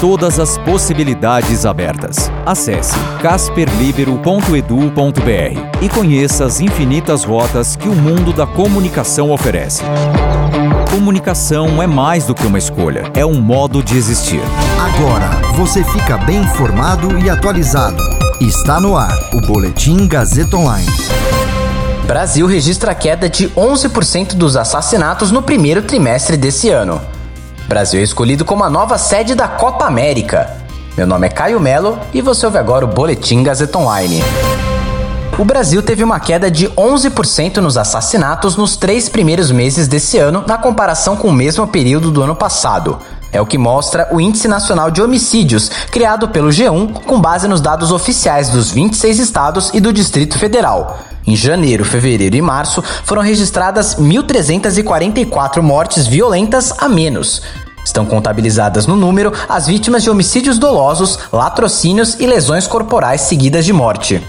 Todas as possibilidades abertas. Acesse casperlibero.edu.br e conheça as infinitas rotas que o mundo da comunicação oferece. Comunicação é mais do que uma escolha, é um modo de existir. Agora você fica bem informado e atualizado. Está no ar o Boletim Gazeta Online. Brasil registra queda de 11% dos assassinatos no primeiro trimestre desse ano. Brasil é escolhido como a nova sede da Copa América. Meu nome é Caio Melo e você ouve agora o Boletim Gazeta Online. O Brasil teve uma queda de 11% nos assassinatos nos três primeiros meses desse ano, na comparação com o mesmo período do ano passado. É o que mostra o Índice Nacional de Homicídios, criado pelo G1 com base nos dados oficiais dos 26 estados e do Distrito Federal. Em janeiro, fevereiro e março foram registradas 1.344 mortes violentas a menos. Estão contabilizadas no número as vítimas de homicídios dolosos, latrocínios e lesões corporais seguidas de morte.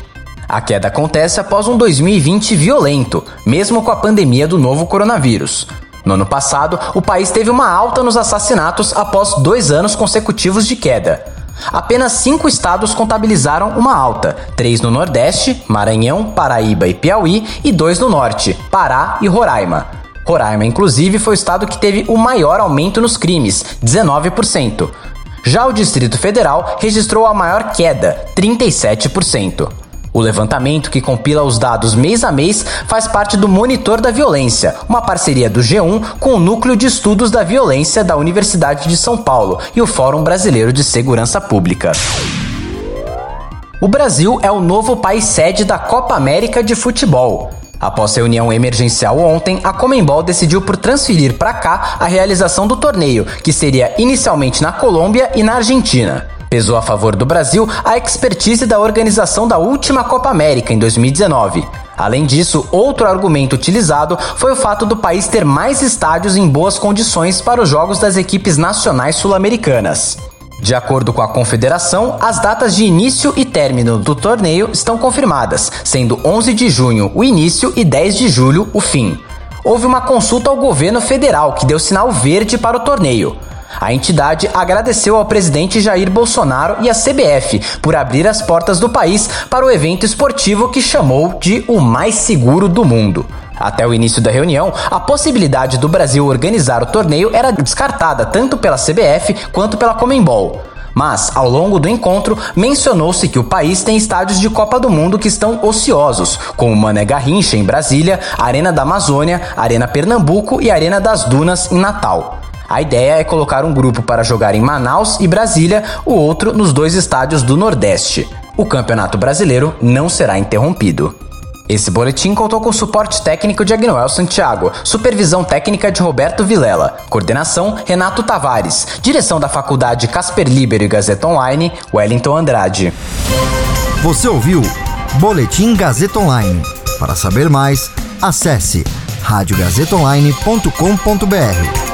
A queda acontece após um 2020 violento, mesmo com a pandemia do novo coronavírus. No ano passado, o país teve uma alta nos assassinatos após dois anos consecutivos de queda. Apenas cinco estados contabilizaram uma alta: três no Nordeste, Maranhão, Paraíba e Piauí, e dois no Norte, Pará e Roraima. Roraima, inclusive, foi o estado que teve o maior aumento nos crimes, 19%. Já o Distrito Federal registrou a maior queda, 37%. O levantamento, que compila os dados mês a mês, faz parte do Monitor da Violência, uma parceria do G1 com o Núcleo de Estudos da Violência da Universidade de São Paulo e o Fórum Brasileiro de Segurança Pública. O Brasil é o novo país sede da Copa América de Futebol. Após reunião emergencial ontem, a Comembol decidiu por transferir para cá a realização do torneio, que seria inicialmente na Colômbia e na Argentina. Pesou a favor do Brasil a expertise da organização da última Copa América em 2019. Além disso, outro argumento utilizado foi o fato do país ter mais estádios em boas condições para os jogos das equipes nacionais sul-americanas. De acordo com a confederação, as datas de início e término do torneio estão confirmadas, sendo 11 de junho o início e 10 de julho o fim. Houve uma consulta ao governo federal que deu sinal verde para o torneio. A entidade agradeceu ao presidente Jair Bolsonaro e à CBF por abrir as portas do país para o evento esportivo que chamou de o mais seguro do mundo. Até o início da reunião, a possibilidade do Brasil organizar o torneio era descartada tanto pela CBF quanto pela Comembol. Mas, ao longo do encontro, mencionou-se que o país tem estádios de Copa do Mundo que estão ociosos, como Mané Garrincha em Brasília, Arena da Amazônia, Arena Pernambuco e Arena das Dunas em Natal. A ideia é colocar um grupo para jogar em Manaus e Brasília, o outro nos dois estádios do Nordeste. O Campeonato Brasileiro não será interrompido. Esse boletim contou com suporte técnico de Agnoel Santiago, supervisão técnica de Roberto Vilela, coordenação Renato Tavares, direção da Faculdade Casper Libero e Gazeta Online, Wellington Andrade. Você ouviu Boletim Gazeta Online. Para saber mais, acesse radiogazetaonline.com.br.